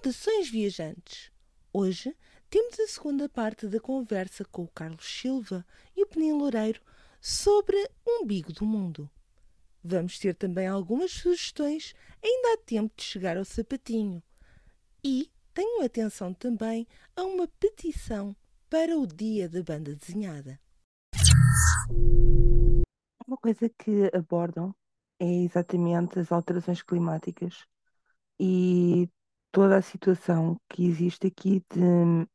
Saudações, viajantes! Hoje temos a segunda parte da conversa com o Carlos Silva e o Penin Loureiro sobre umbigo do mundo. Vamos ter também algumas sugestões, ainda há tempo de chegar ao sapatinho. E tenho atenção também a uma petição para o Dia da Banda Desenhada. Uma coisa que abordam é exatamente as alterações climáticas e toda a situação que existe aqui de,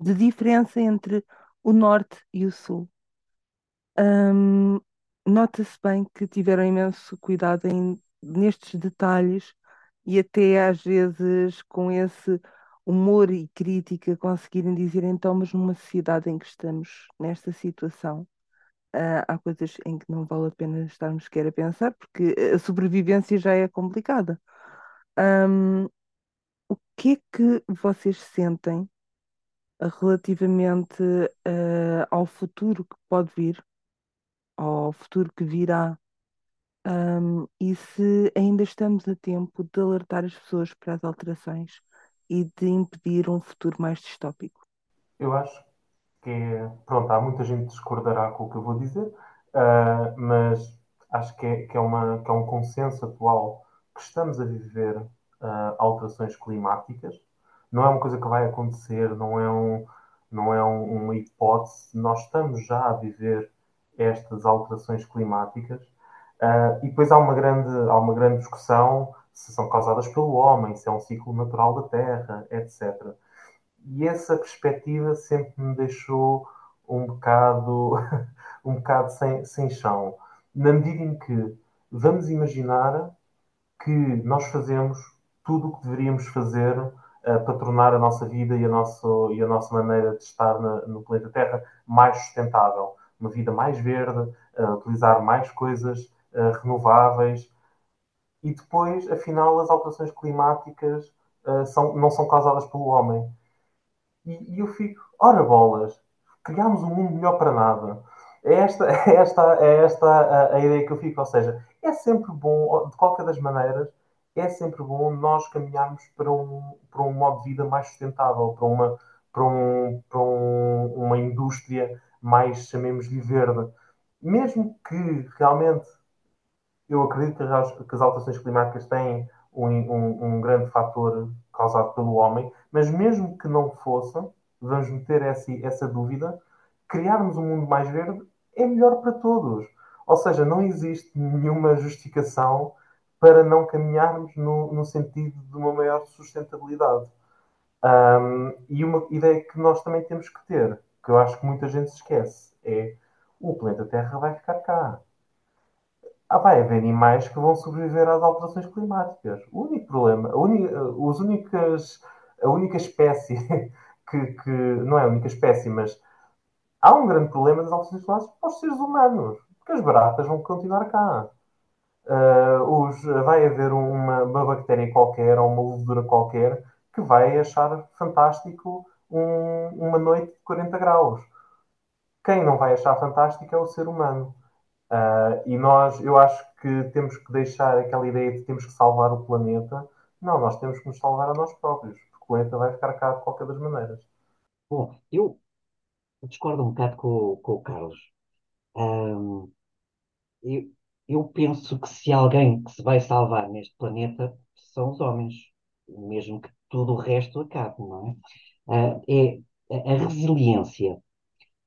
de diferença entre o norte e o sul. Um, Nota-se bem que tiveram imenso cuidado em, nestes detalhes e até às vezes com esse humor e crítica conseguirem dizer então, mas numa sociedade em que estamos nesta situação, uh, há coisas em que não vale a pena estarmos sequer a pensar, porque a sobrevivência já é complicada. Um, o que é que vocês sentem relativamente uh, ao futuro que pode vir, ao futuro que virá, um, e se ainda estamos a tempo de alertar as pessoas para as alterações e de impedir um futuro mais distópico? Eu acho que. Pronto, há muita gente que discordará com o que eu vou dizer, uh, mas acho que é, que, é uma, que é um consenso atual que estamos a viver uh, alterações climáticas. Não é uma coisa que vai acontecer, não é, um, não é um, uma hipótese. Nós estamos já a viver estas alterações climáticas. Uh, e depois há uma, grande, há uma grande discussão se são causadas pelo homem, se é um ciclo natural da Terra, etc. E essa perspectiva sempre me deixou um bocado, um bocado sem, sem chão. Na medida em que vamos imaginar que nós fazemos tudo o que deveríamos fazer uh, para tornar a nossa vida e a, nosso, e a nossa maneira de estar na, no planeta Terra mais sustentável. Uma vida mais verde, uh, utilizar mais coisas uh, renováveis. E depois, afinal, as alterações climáticas são, não são causadas pelo homem. E, e eu fico, ora bolas, criámos um mundo melhor para nada. É esta, é esta, é esta a, a, ideia que eu fico. Ou seja, é sempre bom, de qualquer das maneiras, é sempre bom nós caminharmos para um, para um modo de vida mais sustentável, para uma, para um, para um, uma indústria mais, chamemos-lhe, verde. Mesmo que realmente eu acredito que as, que as alterações climáticas têm um, um, um, grande fator causado pelo homem, mas mesmo que não fosse, vamos meter essa, essa dúvida, criarmos um mundo mais verde é melhor para todos. Ou seja, não existe nenhuma justificação para não caminharmos no, no sentido de uma maior sustentabilidade. Um, e uma ideia que nós também temos que ter, que eu acho que muita gente se esquece, é o planeta Terra vai ficar cá. Ah, vai haver animais que vão sobreviver às alterações climáticas. O único problema, a, os únicas, a única espécie que, que, não é a única espécie, mas há um grande problema das alterações climáticas para os seres humanos, porque as baratas vão continuar cá. Uh, os, vai haver uma, uma, bactéria qualquer ou uma levedura qualquer que vai achar fantástico um, uma noite de 40 graus. Quem não vai achar fantástico é o ser humano. Uh, e nós, eu acho que temos que deixar aquela ideia de que temos que salvar o planeta. Não, nós temos que nos salvar a nós próprios, porque o planeta vai ficar cá de qualquer das maneiras. Bom, eu discordo um bocado com, com o Carlos. Um, eu, eu penso que se alguém que se vai salvar neste planeta são os homens, mesmo que tudo o resto acabe, não é? Uh, é a, resiliência,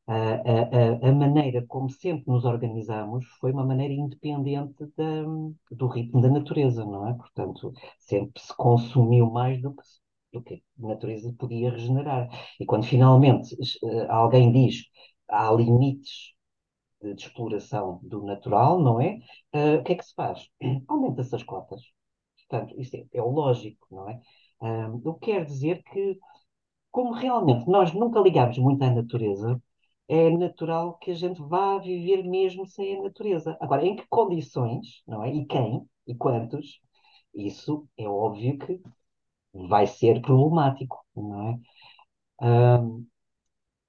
a, a, a, maneira como sempre nos organizamos foi uma maneira independente da, do ritmo da natureza, não é? Portanto, sempre se consumiu mais do que, do que a natureza podia regenerar. E quando finalmente uh, alguém diz há limites de, exploração do natural, não é? Uh, o que é que se faz? Aumenta-se as cotas. Portanto, isso é, é o lógico, não é? Um, eu quero dizer que, como realmente nós nunca ligamos muito à natureza, é natural que a gente vá viver mesmo sem a natureza. Agora, em que condições, não é? E quem? E quantos? Isso é óbvio que vai ser problemático, não é?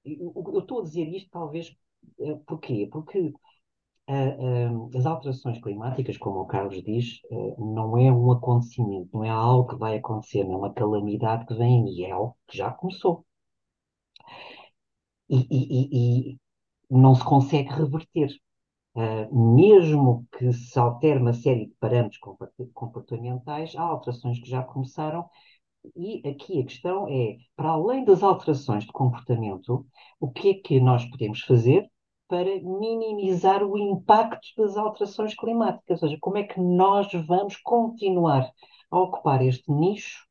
Eu estou a dizer isto talvez porquê? Porque as alterações climáticas, como o Carlos diz, não é um acontecimento, não é algo que vai acontecer, não é uma calamidade que vem e é algo que já começou. E, e, e não se consegue reverter. mesmo que se altere uma série de parâmetros comportamentais, há alterações que já começaram e aqui a questão é, para além das alterações de comportamento, o que é que nós podemos fazer para minimizar o impacto das alterações climáticas? Ou seja, como é que nós vamos continuar a ocupar este nicho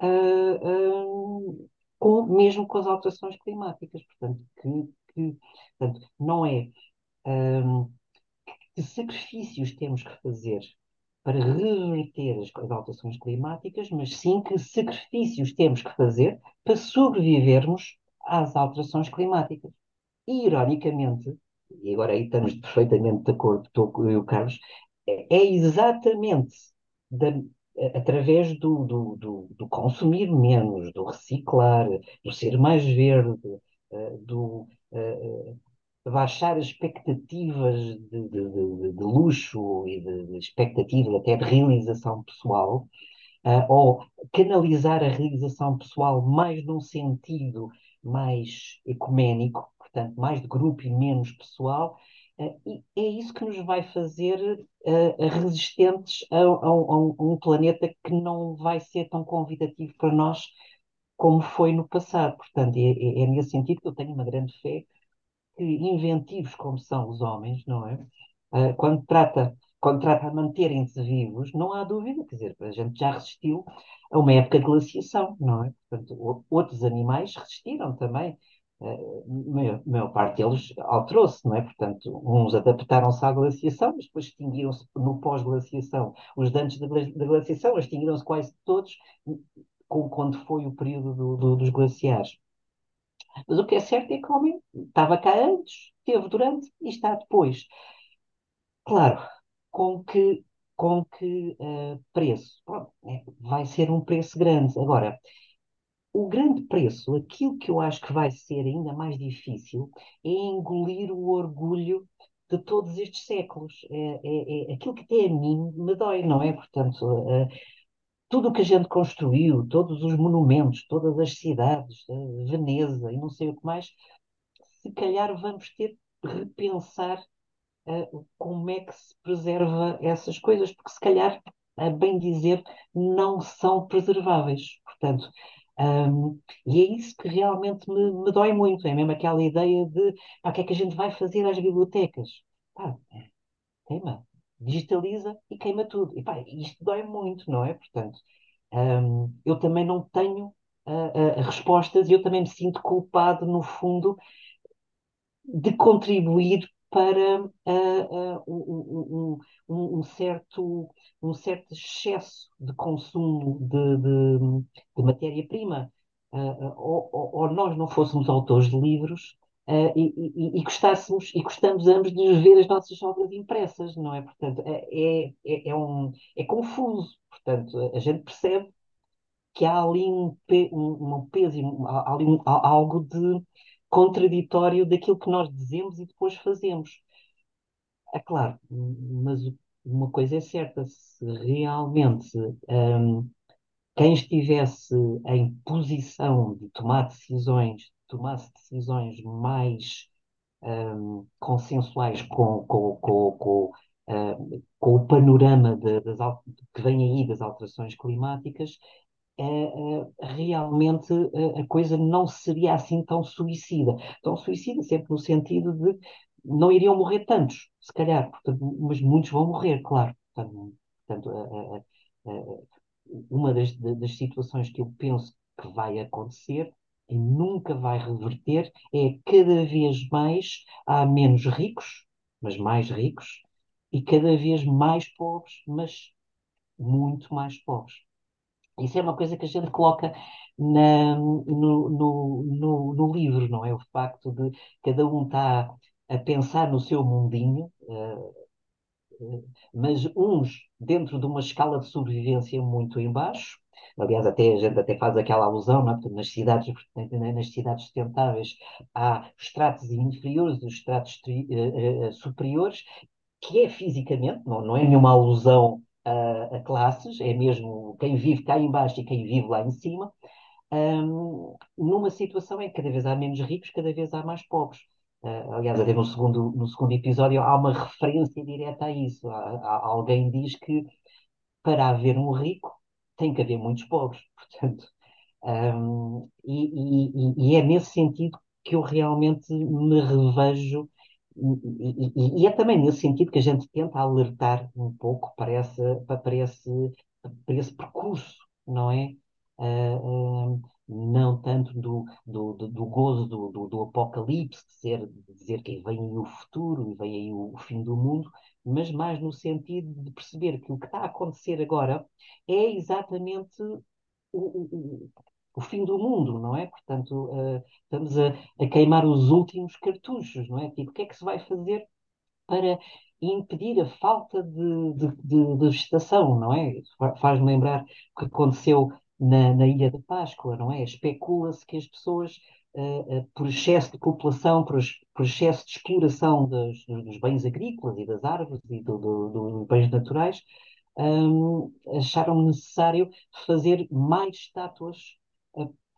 uh, uh, com, mesmo com as alterações climáticas? Portanto, que, que portanto, não é um, que sacrifícios temos que fazer para reverter as, as alterações climáticas, mas sim que sacrifícios temos que fazer para sobrevivermos às alterações climáticas. E, ironicamente, e agora aí estamos perfeitamente de acordo, estou com o Carlos, é, é exatamente da, através do, do, do, do, consumir menos, do reciclar, do ser mais verde, eh, do uh, baixar as expectativas de, de, de, luxo e de, expectativas até de realização pessoal, uh, ou canalizar a realização pessoal mais num sentido mais ecuménico, portanto, mais de grupo e menos pessoal, uh, e é isso que nos vai fazer uh, resistentes a, a, a, um, planeta que não vai ser tão convidativo para nós como foi no passado. Portanto, é, é, é nesse sentido que eu tenho uma grande fé que inventivos como são os homens, não é? Uh, quando trata quando trata de manterem-se vivos, não há dúvida, quer dizer, a gente já resistiu a uma época de glaciação, não é? Portanto, outros animais resistiram também. Uh, maior, maior parte deles alterou-se, não é? Portanto, uns adaptaram-se à glaciação, mas depois extinguiram-se no pós-glaciação. Os dantes da, da glaciação extinguiram-se quase todos com, quando foi o período do, do, dos glaciares. Mas o que é certo é que o homem estava cá antes, esteve durante e está depois. Claro, com que, com que uh, preço? Pronto, é, vai ser um preço grande. Agora, o grande preço, aquilo que eu acho que vai ser ainda mais difícil, é engolir o orgulho de todos estes séculos. É, é, é aquilo que até a mim me dói, não é? Portanto, uh, tudo o que a gente construiu, todos os monumentos, todas as cidades, Veneza e não sei o que mais, se calhar vamos ter de repensar uh, como é que se preserva essas coisas, porque se calhar, a bem dizer, não são preserváveis. Portanto, um, e é isso que realmente me, me, dói muito, é mesmo aquela ideia de o que é que a gente vai fazer às bibliotecas? Pá, queima, digitaliza e queima tudo. E pá, isto dói muito, não é? Portanto, um, eu também não tenho uh, uh, respostas e eu também me sinto culpado, no fundo, de contribuir para uh, um, um, um, certo, um certo excesso de consumo de, de, de matéria-prima. Ou, ou, nós não fôssemos autores de livros, Uh, e, e, e, gostássemos e gostamos ambos de ver as nossas obras impressas, não é? Portanto, é, é, é, um, é confuso. Portanto, a gente percebe que há ali um, pe, um, um peso, há ali há algo de contraditório daquilo que nós dizemos e depois fazemos. É claro, mas uma coisa é certa, se realmente um, quem estivesse em posição de tomar decisões tomasse decisões mais um, consensuais com, com, com, com, uh, com o panorama de, das, que vem aí das alterações climáticas, uh, uh, realmente a coisa não seria assim tão suicida. Tão suicida sempre no sentido de não iriam morrer tantos, se calhar, portanto, mas muitos vão morrer, claro. Portanto, portanto uma das, das situações que eu penso que vai acontecer e nunca vai reverter é cada vez mais há menos ricos, mas mais ricos, e cada vez mais pobres, mas muito mais pobres. Isso é uma coisa que a gente coloca na, no, no, no, no, livro, não é? O facto de cada um estar tá a pensar no seu mundinho, uh, uh, mas uns dentro de uma escala de sobrevivência muito em baixo, Aliás, até a gente até faz aquela alusão, não é? nas cidades, nas cidades sustentáveis há estratos inferiores e estratos uh, superiores, que é fisicamente, não, não é nenhuma alusão a, a, classes, é mesmo quem vive cá embaixo e quem vive lá em cima, um, numa situação em que cada vez há menos ricos, cada vez há mais pobres. Uh, aliás, até no segundo, no segundo episódio há uma referência direta a isso. Há, há, alguém diz que para haver um rico tem que haver muitos pobres. Portanto, um, e, e, e, é nesse sentido que eu realmente me revejo, e, e, é também nesse sentido que a gente tenta alertar um pouco para, essa, para, esse, para esse percurso, não é? Uh, não tanto do, do, do, gozo do, do, do, apocalipse, de dizer que vem aí o futuro e vem aí o, o, fim do mundo, mas mais no sentido de perceber que o que está a acontecer agora é exatamente o, o, o fim do mundo, não é? Portanto, uh, estamos a, a, queimar os últimos cartuchos, não é? Tipo, o que é que se vai fazer para impedir a falta de, de, de, de vegetação, não é? Faz-me lembrar o que aconteceu na, na Ilha de Páscoa, não é? Especula-se que as pessoas, uh, uh, por excesso de população, por, por excesso de exploração dos, dos, bens agrícolas e das árvores e do, do, dos bens naturais, um, acharam necessário fazer mais estátuas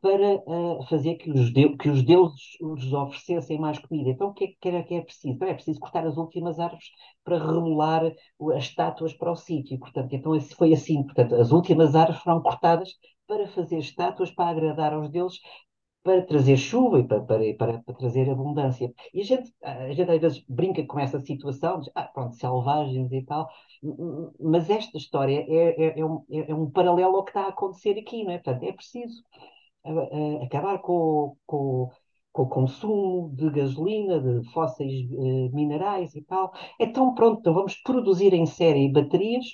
para uh, fazer que os, que os deuses os oferecessem mais comida. Então, o que é que é, que é preciso? Então, é preciso cortar as últimas árvores para remolar as estátuas para o sítio. Portanto, então, foi assim. Portanto, as últimas árvores foram cortadas para fazer estátuas para agradar aos deuses, para trazer chuva e para, para, para, para, trazer abundância. E a gente, a gente às vezes brinca com essa situação, diz, ah, pronto, selvagens e tal, mas esta história é, é, é, um, é um paralelo ao que está a acontecer aqui, não é? Portanto, é preciso acabar com, com, com, o consumo de gasolina, de fósseis uh, minerais e tal. Então, pronto, então vamos produzir em série baterias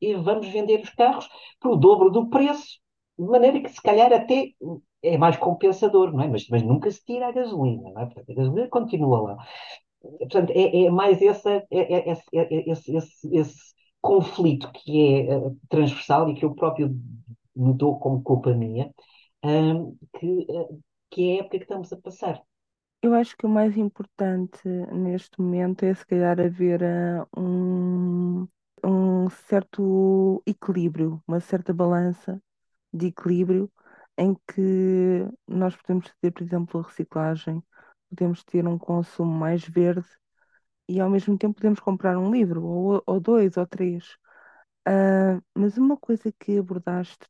e vamos vender os carros por o dobro do preço de maneira que se calhar até é mais compensador, não é? Mas, mas nunca se tira a gasolina, não é? Portanto, a gasolina continua lá. Portanto, é, é mais essa, é, é, é, é esse, esse, esse, conflito que é uh, transversal e que eu próprio me dou como culpa minha, um, que, uh, que é a época que estamos a passar. Eu acho que o mais importante neste momento é se calhar haver uh, um, um certo equilíbrio, uma certa balança de equilíbrio em que nós podemos ter, por exemplo, a reciclagem, podemos ter um consumo mais verde e ao mesmo tempo podemos comprar um livro, ou, ou dois, ou três. Uh, mas uma coisa que abordaste,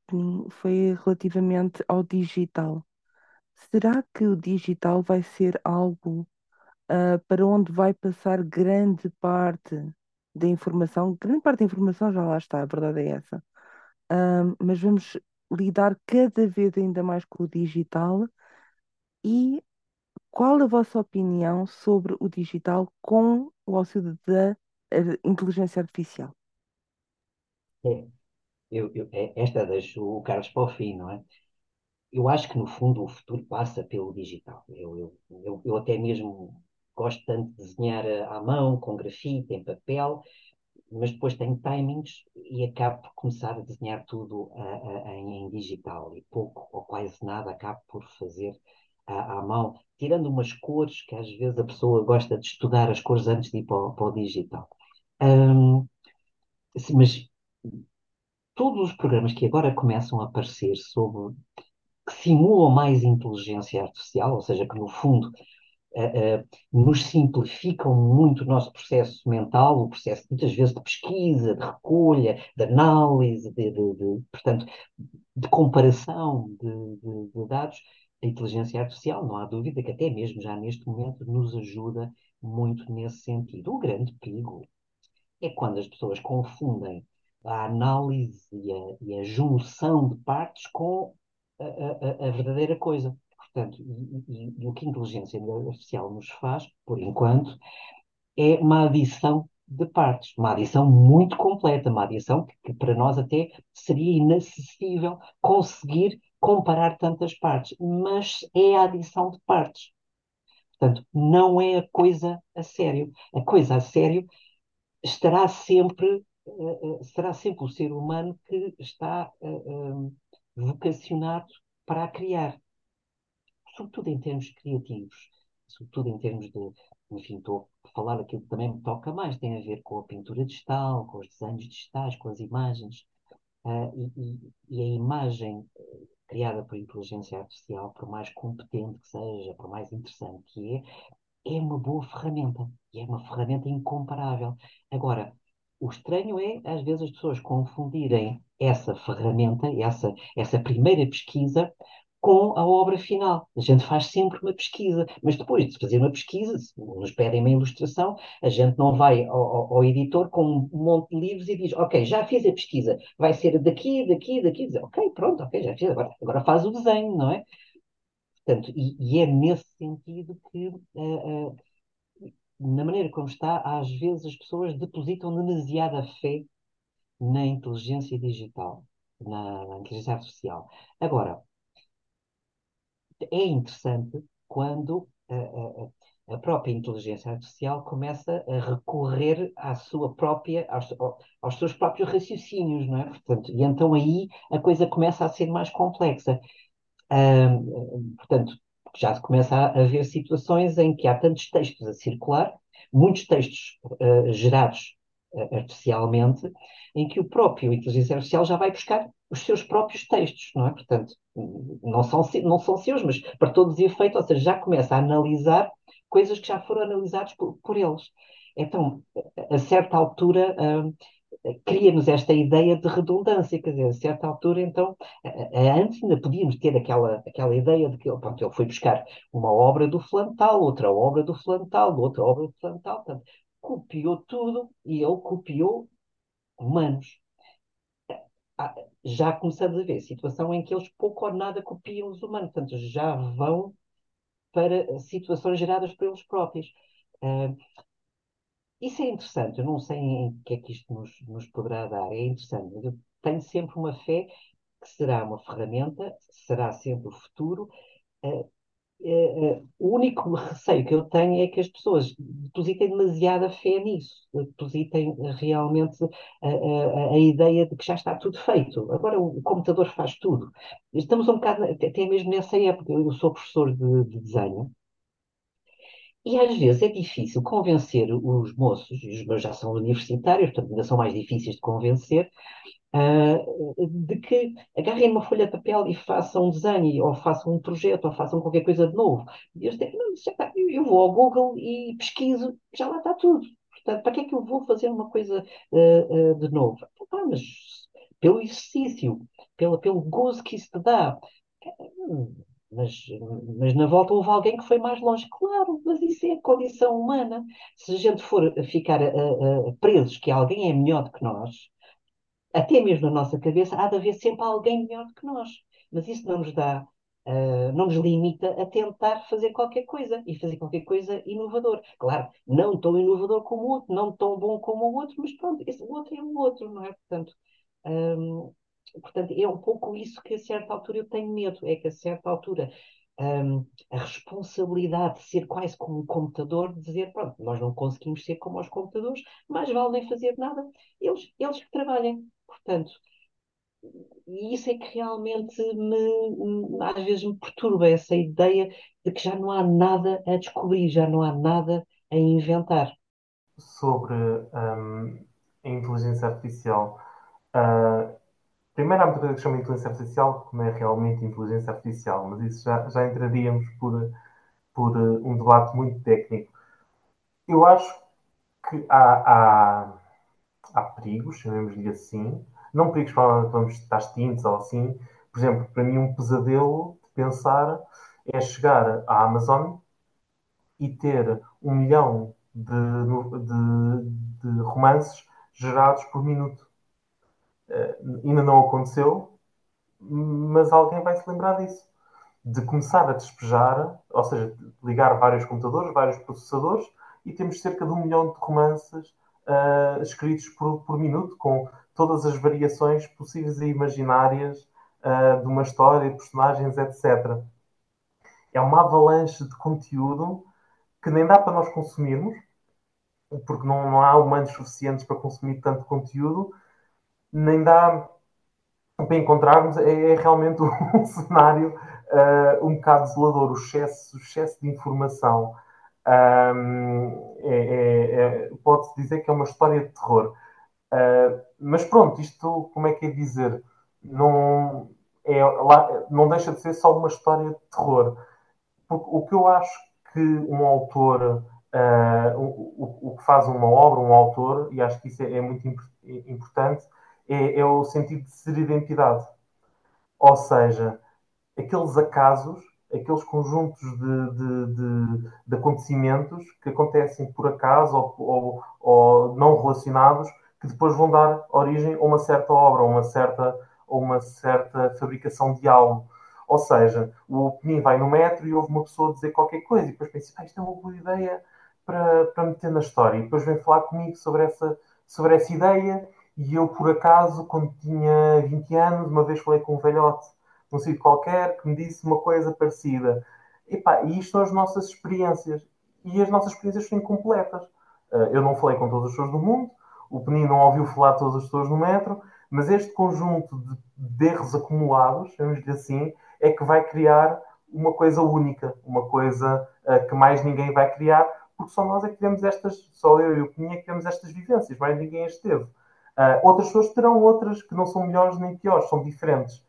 foi relativamente ao digital. Será que o digital vai ser algo uh, para onde vai passar grande parte da informação? Grande parte da informação já lá está, a verdade é essa. Uh, mas vamos lidar cada vez ainda mais com o digital e qual a vossa opinião sobre o digital com o auxílio da eh, inteligência artificial? É, eu, eu, é, esta deixo o Carlos para o fim, não é? Eu acho que, no fundo, o futuro passa pelo digital. Eu, eu, eu, eu até mesmo gosto tanto de desenhar à mão, com grafite, em papel, mas depois tenho timings e acabo por começar a desenhar tudo em, em, digital e pouco ou quase nada acabo por fazer à, à, mão, tirando umas cores que às vezes a pessoa gosta de estudar as cores antes de ir para o, para o digital. Um, mas todos os programas que agora começam a aparecer sobre que simulam mais inteligência artificial, ou seja, que no fundo uh, nos simplificam muito o nosso processo mental, o processo muitas vezes de pesquisa, de recolha, de análise, de, de, de portanto, de comparação de, de, dados. A inteligência artificial, não há dúvida que até mesmo já neste momento nos ajuda muito nesse sentido. O grande perigo é quando as pessoas confundem a análise e a, e a junção de partes com a, a, a verdadeira coisa. Portanto, e, e, e, o que a inteligência artificial nos faz, por enquanto, é uma adição de partes, uma adição muito completa, uma adição que, que para nós até seria inacessível conseguir comparar tantas partes, mas é a adição de partes. Portanto, não é a coisa a sério. A coisa a sério estará sempre, uh, será sempre o ser humano que está uh, vocacionado para a criar sobretudo em termos criativos, sobretudo em termos de, enfim, estou a falar aquilo que também me toca mais, tem a ver com a pintura digital, com os desenhos digitais, com as imagens. Uh, e, e, a imagem eh, criada por inteligência artificial, por mais competente que seja, por mais interessante que é, é uma boa ferramenta. E é uma ferramenta incomparável. Agora, o estranho é, às vezes, as pessoas confundirem essa ferramenta, essa, essa primeira pesquisa, com a obra final. A gente faz sempre uma pesquisa, mas depois de fazer uma pesquisa, se nos pedem uma ilustração, a gente não vai ao, ao, editor com um monte de livros e diz: Ok, já fiz a pesquisa, vai ser daqui, daqui, daqui. Diz, ok, pronto, ok, já fiz, agora, agora faz o desenho, não é? Portanto, e, e é nesse sentido que. Uh, uh, na maneira como está, às vezes as pessoas depositam demasiada fé na inteligência digital, na, na inteligência artificial. Agora, é interessante quando a, a, a, própria inteligência artificial começa a recorrer à sua própria, aos, aos, seus próprios raciocínios, não é? Portanto, e então aí a coisa começa a ser mais complexa. portanto, já se começa a haver situações em que há tantos textos a circular, muitos textos uh, gerados artificialmente, em que o próprio inteligência artificial já vai buscar os seus próprios textos, não é? Portanto, não são, não são seus, mas para todos os efeitos, ou seja, já começa a analisar coisas que já foram analisadas por, por eles. Então, a certa altura, uh, cria-nos esta ideia de redundância, quer dizer, a certa altura, então, antes ainda podíamos ter aquela, aquela ideia de que pronto, ele foi buscar uma obra do Flantal, outra obra do Flantal, outra obra do Flantal, portanto, copiou tudo e ele copiou humanos. Já começamos a ver situação em que eles pouco ou nada copiam os humanos, portanto, já vão para situações geradas por eles próprios. Uh, isso é interessante, eu não sei em que é que isto nos, nos poderá dar, é interessante, eu tenho sempre uma fé que será uma ferramenta, será sempre o futuro. Uh, uh, uh, o único receio que eu tenho é que as pessoas depositem demasiada fé nisso, depositem realmente a, a, a, ideia de que já está tudo feito. Agora o, computador faz tudo. Estamos um bocado, até mesmo nessa época, eu sou professor de, de desenho, e às vezes é difícil convencer os moços, e os meus já são universitários, portanto ainda são mais difíceis de convencer, uh, de que agarrem uma folha de papel e façam um desenho, ou façam um projeto, ou façam qualquer coisa de novo. E eles dizem, não, está, eu vou ao Google e pesquiso, já lá está tudo. Portanto, para que é que eu vou fazer uma coisa uh, uh, de novo? Ah, mas pelo exercício, pelo, pelo gozo que isso te dá. Hum, mas, mas na volta houve alguém que foi mais longe. Claro, mas isso é a condição humana. Se a gente for ficar uh, uh, presos que alguém é melhor do que nós, até mesmo na nossa cabeça, há de haver sempre alguém melhor do que nós. Mas isso não nos dá, uh, não nos limita a tentar fazer qualquer coisa e fazer qualquer coisa inovador. Claro, não tão inovador como o outro, não tão bom como o outro, mas pronto, esse outro é o outro, não é? Portanto, um, portanto, é um pouco isso que a certa altura eu tenho medo, é que a certa altura um, a responsabilidade de ser quase como um computador, de dizer, pronto, nós não conseguimos ser como os computadores, mais vale nem fazer nada, eles, eles que trabalhem. Portanto, isso é que realmente me, às vezes me perturba essa ideia de que já não há nada a descobrir, já não há nada a inventar. Sobre um, a inteligência artificial, uh, Primeiro, há muita coisa que chama inteligência artificial, que não é realmente inteligência artificial, mas isso já, já entraríamos por, por um debate muito técnico. Eu acho que há, há, há perigos, chamemos-lhe assim, não perigos para vamos estar extintos ou assim. Por exemplo, para mim, um pesadelo de pensar é chegar à Amazon e ter um milhão de, de, de romances gerados por minuto Uh, ainda não aconteceu, mas alguém vai se lembrar disso. De começar a despejar, ou seja, ligar vários computadores, vários processadores, e temos cerca de um milhão de romances uh, escritos por, por, minuto, com todas as variações possíveis e imaginárias uh, de uma história, de personagens, etc. É uma avalanche de conteúdo que nem dá para nós consumirmos, porque não, não há humanos suficientes para consumir tanto conteúdo, nem dá para encontrarmos, é, é realmente um cenário uh, um bocado desolador, o excesso, o excesso de informação. Um, é, é, é, Pode-se dizer que é uma história de terror. Uh, mas pronto, isto, como é que é dizer? Não, é, lá, não deixa de ser só uma história de terror. Porque o que eu acho que um autor, uh, o, o, que faz uma obra, um autor, e acho que isso é, é muito importante, é, é, o sentido de ser identidade. Ou seja, aqueles acasos, aqueles conjuntos de, de, de, de acontecimentos que acontecem por acaso ou, ou, ou, não relacionados, que depois vão dar origem a uma certa obra, a uma certa, a uma certa fabricação de algo. Ou seja, o Penin vai no metro e ouve uma pessoa dizer qualquer coisa e depois pensa, ah, isto é uma boa ideia para, para meter na história. E depois vem falar comigo sobre essa, sobre essa ideia e eu, por acaso, quando tinha 20 anos, uma vez falei com um velhote num sítio qualquer que me disse uma coisa parecida. Epá, e isto são as nossas experiências. E as nossas experiências são incompletas. Eh, eu não falei com todas as pessoas do mundo, o Penin não ouviu falar de todas as pessoas no metro, mas este conjunto de, erros acumulados, chamemos-lhe assim, é que vai criar uma coisa única, uma coisa uh, que mais ninguém vai criar, porque só nós é que temos estas, só eu e o Peninha é que temos estas vivências, mais ninguém as teve. Uh, outras pessoas terão outras que não são melhores nem piores, são diferentes.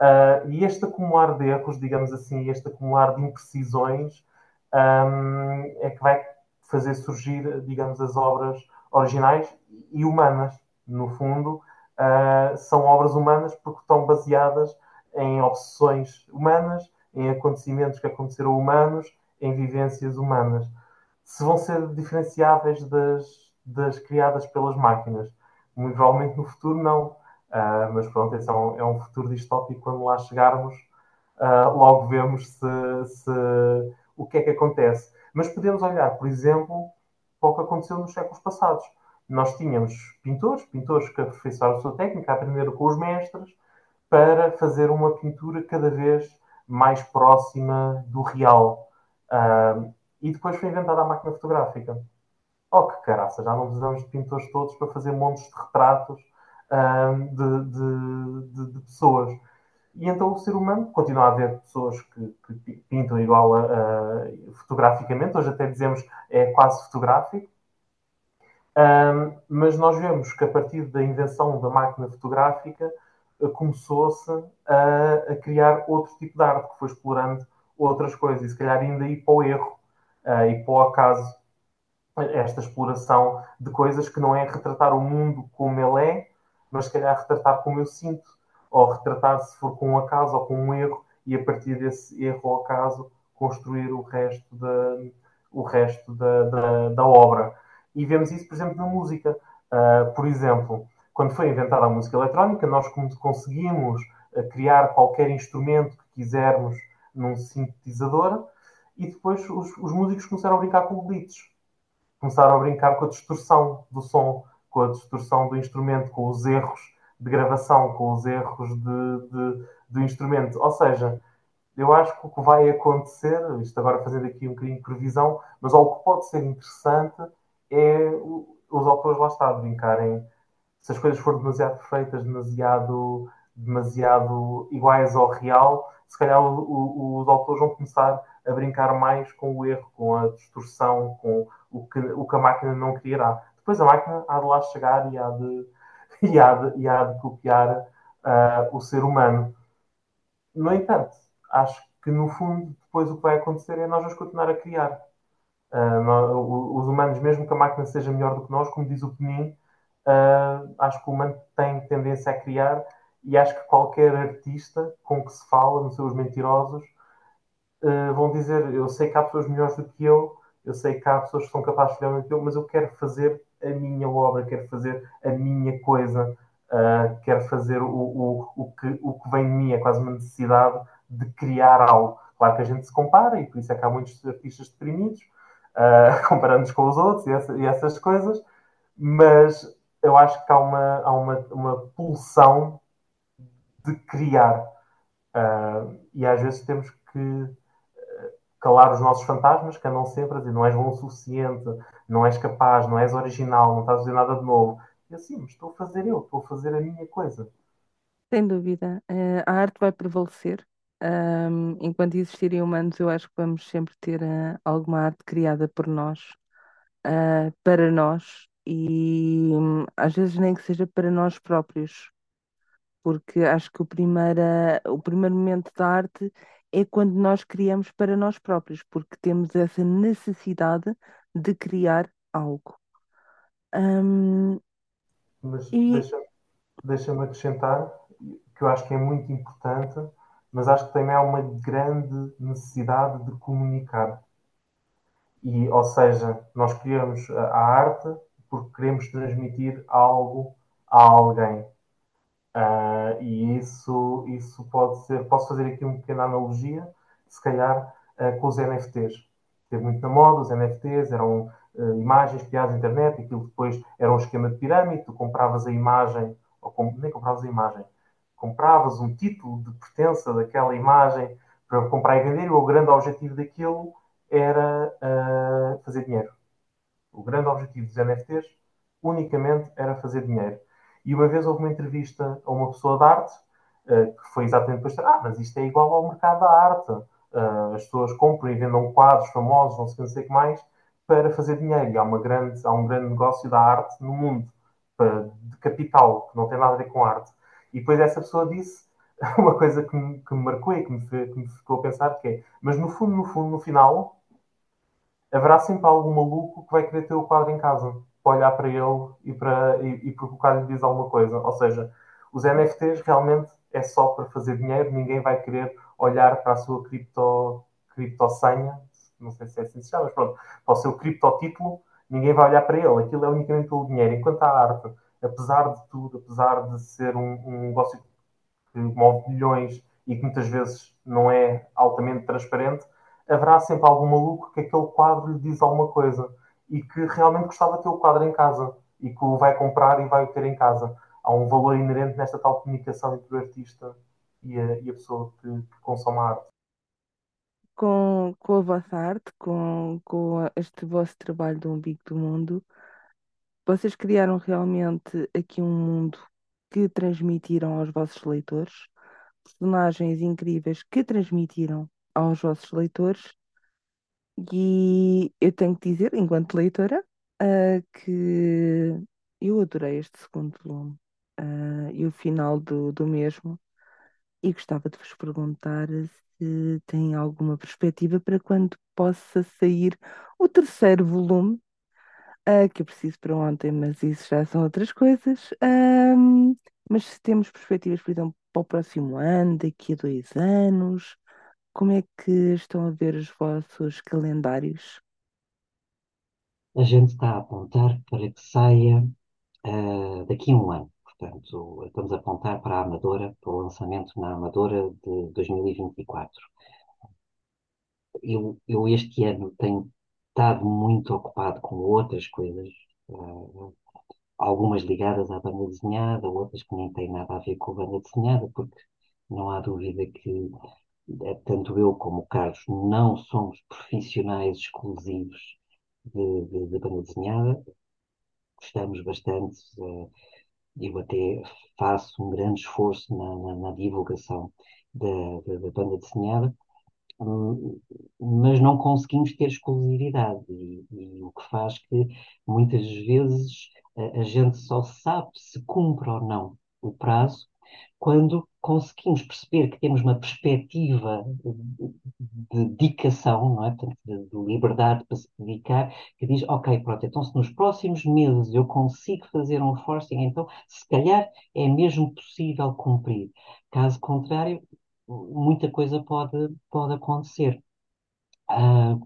Uh, e este acumular de erros, digamos assim, este acumular de imprecisões um, é que vai fazer surgir, digamos, as obras originais e humanas. No fundo, uh, são obras humanas porque estão baseadas em obsessões humanas, em acontecimentos que aconteceram humanos, em vivências humanas. Se vão ser diferenciáveis das, das criadas pelas máquinas, muito provavelmente no futuro não. Uh, mas pronto, esse é um, é um futuro distópico. Quando lá chegarmos, uh, logo vemos se, se, o que é que acontece. Mas podemos olhar, por exemplo, para o que aconteceu nos séculos passados. Nós tínhamos pintores, pintores que aperfeiçoaram a sua técnica, aprenderam com os mestres, para fazer uma pintura cada vez mais próxima do real. Uh, e depois foi inventada a máquina fotográfica. Oh, que caraça, já não precisamos de pintores todos para fazer montes de retratos de, de, de, de, pessoas. E então o ser humano continua a haver pessoas que, que pintam igual a, a, fotograficamente, hoje até dizemos é quase fotográfico, um, mas nós vemos que a partir da invenção da máquina fotográfica eh, começou-se a, a, criar outro tipo de arte, que foi explorando outras coisas, e se calhar ainda ir para o erro uh, e para o acaso, esta exploração de coisas que não é retratar o mundo como ele é, mas se calhar retratar como eu sinto, ou retratar se for com um acaso ou com um erro, e a partir desse erro ou acaso construir o resto da, o resto da, da, da obra. E vemos isso, por exemplo, na música. Uh, por exemplo, quando foi inventada a música eletrónica, nós conseguimos uh, criar qualquer instrumento que quisermos num sintetizador e depois os, os músicos começaram a brincar com glitches. Começaram a brincar com a distorção do som com a distorção do instrumento, com os erros de gravação, com os erros de, de, do instrumento. Ou seja, eu acho que o que vai acontecer, isto agora fazendo aqui um bocadinho de previsão, mas algo que pode ser interessante é os autores lá está brincarem. Se as coisas forem demasiado perfeitas, demasiado, demasiado iguais ao real, se calhar o, o, os autores vão começar a brincar mais com o erro, com a distorção, com o que, o que a máquina não criará depois a máquina há de lá chegar e há de, e há de, e há de copiar uh, o ser humano. No entanto, acho que no fundo, depois o que vai acontecer é nós vamos continuar a criar. Uh, nós, os humanos, mesmo que a máquina seja melhor do que nós, como diz o Penin, uh, acho que o humano tem tendência a criar e acho que qualquer artista com que se fala, nos seus mentirosos, uh, vão dizer: Eu sei que há pessoas melhores do que eu, eu sei que há pessoas que são capazes de melhor do que eu, mas eu quero fazer a minha obra, quero fazer a minha coisa, uh, quero fazer o, o, o, que, o que vem de mim, é quase uma necessidade de criar algo. Claro que a gente se compara e por isso é que há muitos artistas deprimidos, uh, comparando-nos com os outros e, essa, e, essas coisas, mas eu acho que há uma, há uma, uma pulsão de criar. Uh, e às vezes temos que calar os nossos fantasmas que andam sempre a dizer não és bom o suficiente, não és capaz, não és original, não estás a fazer nada de novo. E assim, estou a fazer eu, estou a fazer a minha coisa. Sem dúvida. Uh, a arte vai prevalecer enquanto existirem humanos, eu acho que vamos sempre ter ah, alguma arte criada por nós, ah, para nós, e às vezes nem que seja para nós próprios, porque acho que o primeira, o primeiro momento da arte é quando nós criamos para nós próprios, porque temos essa necessidade de criar algo. Ahm, Mas e deixa, deixa-me acrescentar que eu acho que é muito importante, mas acho que também há uma grande necessidade de comunicar. E, ou seja, nós criamos a arte porque queremos transmitir algo a alguém. Ah, e isso, isso pode ser. Posso fazer aqui uma pequena analogia, se calhar, ah, com os NFTs. Teve muito na moda, os NFTs eram ah, imagens criadas na internet, aquilo depois era um esquema de pirâmide, tu compravas a imagem, ou com- nem compravas a imagem, compravas um título de pertença daquela imagem para comprar e vender, e o grande objetivo daquilo era fazer dinheiro. O grande objetivo dos NFTs unicamente era fazer dinheiro. E uma vez houve uma entrevista a uma pessoa de arte eh, que foi exatamente dizer: Ah, mas isto é igual ao mercado da arte. Eh, as pessoas compram e vendam quadros famosos, não sei não sei o que mais, para fazer dinheiro. E há, uma grande, há um grande negócio da arte no mundo, para- de capital, que não tem nada a ver com arte. E depois essa pessoa disse uma coisa que me, que me marcou e que me, que me ficou a pensar, que é, mas no fundo, no fundo, no final, haverá sempre algum maluco que vai querer ter o quadro em casa, para olhar para ele e, para, e, e porque o quadro lhe diz alguma coisa. Ou seja, os NFTs realmente é só para fazer dinheiro, ninguém vai querer olhar para a sua cripto, não sei se é assim se chama, mas pronto, para o seu criptotítulo, ninguém vai olhar para ele, aquilo é unicamente pelo dinheiro. Enquanto a arte, apesar de tudo, apesar de ser um, um negócio que move milhões e que muitas vezes não é altamente transparente, haverá sempre algum maluco que aquele quadro lhe diz alguma coisa e que realmente gostava de ter o quadro em casa e que o vai comprar e vai o ter em casa. Há um valor inerente nesta tal comunicação entre o artista e a, e a pessoa que, que consome a arte. com, com a vossa arte, com, com este vosso trabalho do Umbigo do Mundo, vocês criaram realmente aqui um mundo que transmitiram aos vossos leitores, personagens incríveis que transmitiram aos vossos leitores, e eu tenho que dizer, enquanto leitora, ah, que eu adorei este segundo volume, ah, e o final do, do mesmo. E gostava de vos perguntar se têm alguma perspectiva para quando possa sair o terceiro volume, ah, que eu preciso para ontem, mas isso já são outras coisas. Mas se temos perspectivas, por exemplo, para o próximo ano, daqui a dois anos, como é que estão a ver os vossos calendários? A gente está a apontar para que saia ah, daqui a um ano. Portanto, estamos a apontar para a Amadora, para o lançamento na Amadora de 2024. Eu, eu este ano tenho estado muito ocupado com outras coisas, ah, algumas ligadas à banda desenhada, outras que nem têm nada a ver com a banda desenhada, porque não há dúvida que eh, tanto eu como o Carlos não somos profissionais exclusivos de banda desenhada, gostamos bastante, eh, eu até faço um grande esforço na, na, na divulgação da, da, da banda desenhada, hum, mas não conseguimos ter exclusividade, e, e o que faz que muitas vezes a, a gente só sabe se cumpre ou não o prazo quando conseguimos perceber que temos uma perspectiva de dedicação, não é? Portanto, de, de liberdade para se dedicar, que diz, ok, pronto, então se nos próximos meses eu consigo fazer um forcing, então se calhar é mesmo possível cumprir. Caso contrário, muita coisa pode, pode acontecer. Ah,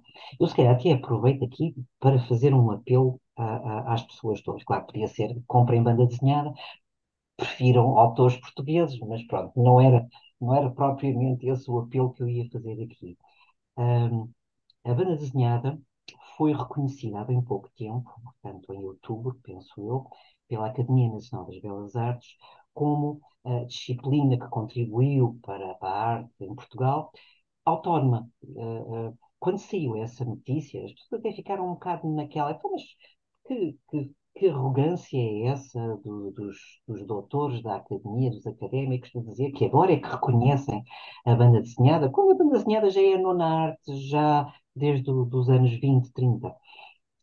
eu se calhar até aproveito aqui para fazer um apelo a- a- às pessoas todas. Claro, podia ser comprem banda desenhada, prefiram autores portugueses, mas pronto, não era, não era propriamente esse o apelo que eu ia fazer aqui. Ahm, a banda desenhada foi reconhecida há bem pouco tempo, portanto em outubro, penso eu, pela Academia Nacional das Belas Artes, como a disciplina que contribuiu para, para a arte em Portugal, autónoma. Uh, uh, quando saiu essa notícia, as pessoas até ficaram um bocado naquela, então, mas que, que que arrogância é essa do, dos, dos doutores da academia, dos académicos, de dizer que agora é que reconhecem a banda desenhada, quando a banda desenhada já é nona arte, já desde os anos 20, 30.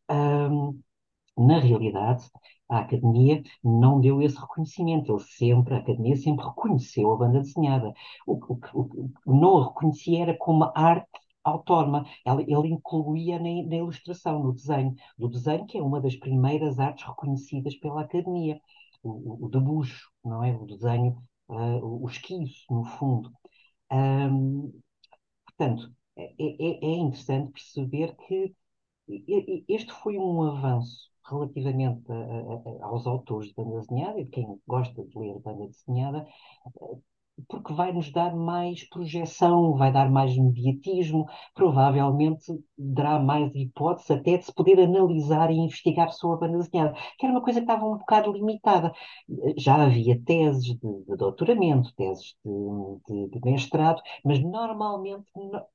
Um, na realidade, a academia não deu esse reconhecimento. Ele sempre, a academia sempre reconheceu a banda desenhada. O que não a reconhecia era como arte autónoma. Ela, ele incluía na, na, ilustração, no desenho. Do desenho, que é uma das primeiras artes reconhecidas pela academia. O, o, o debuxo, não é? O desenho, uh, o, esquiço, no fundo. Um, portanto, é, é, é interessante perceber que este foi um avanço relativamente a, a, aos autores de banda desenhada e de quem gosta de ler banda desenhada, porque vai nos dar mais projeção, vai dar mais mediatismo, provavelmente dará mais hipótese até de se poder analisar e investigar sobre a banda desenhada, que era uma coisa que estava um bocado limitada. Já havia teses de, de doutoramento, teses de, de, de, mestrado, mas normalmente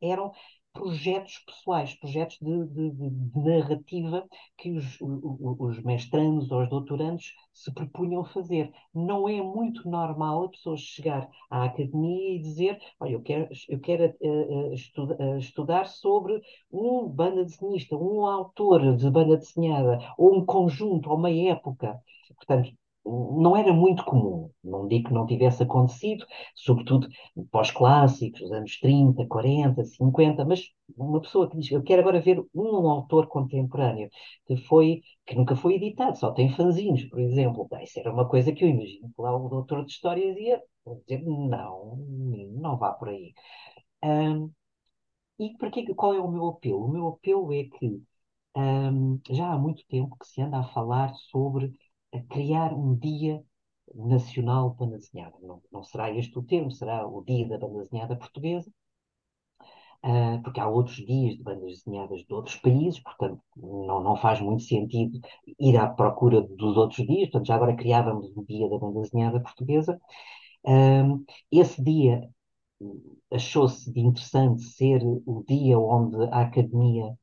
eram projetos pessoais, projetos de, de, de narrativa que os, os, os mestrandos ou os doutorandos se propunham fazer. Não é muito normal a pessoa chegar à academia e dizer: Olha, eu quero, eu quero uh, estuda, uh, estudar sobre um banda desenhista, um autor de banda desenhada, ou um conjunto, ou uma época. Portanto, não era muito comum. Não digo que não tivesse acontecido, sobretudo pós-clássicos, os anos 30, 40, 50, mas uma pessoa que diz, eu quero agora ver um autor contemporâneo que foi, que nunca foi editado, só tem fanzines, por exemplo. Isso era uma coisa que eu imagino que lá o doutor de História dizia, dizer, não, não vá por aí. Um, e para que, qual é o meu apelo? O meu apelo é que um, já há muito tempo que se anda a falar sobre a criar um dia nacional banda desenhada. Não, não será este o termo, será o dia da banda desenhada portuguesa, uh, porque há outros dias de bandas desenhadas de outros países, portanto não, não faz muito sentido ir à procura dos outros dias, portanto já agora criávamos o dia da banda desenhada portuguesa. Uh, esse dia achou-se de interessante ser o dia onde a academia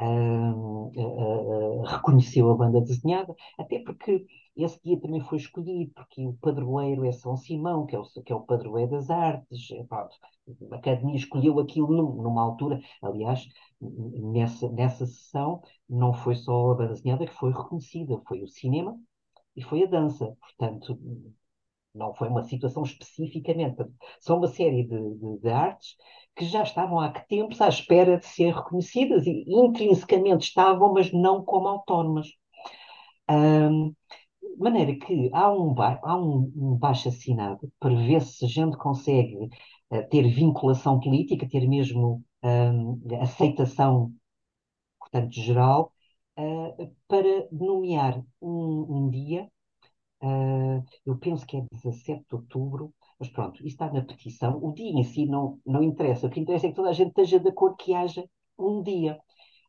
uh, uh, reconheceu a banda desenhada, até porque esse dia também foi escolhido, porque o padroeiro é São Simão, que é o, que é o padroeiro das artes. É, pronto, a Academia escolheu aquilo numa altura, aliás, nessa, nessa sessão não foi só a banda desenhada que foi reconhecida, foi o cinema e foi a dança. Portanto, não foi uma situação especificamente. São uma série de, de, de, artes que já estavam há que tempos à espera de ser reconhecidas e intrinsecamente estavam, mas não como autónomas. Um, de maneira que há um, há um, um baixo assinado para ver se a gente consegue uh, ter vinculação política, ter mesmo um, aceitação, portanto, geral, uh, para nomear um, um dia Uh, eu penso que é 17 de outubro, mas pronto, isso está na petição. O dia em si não, não interessa. O que interessa é que toda a gente esteja de acordo que haja um dia.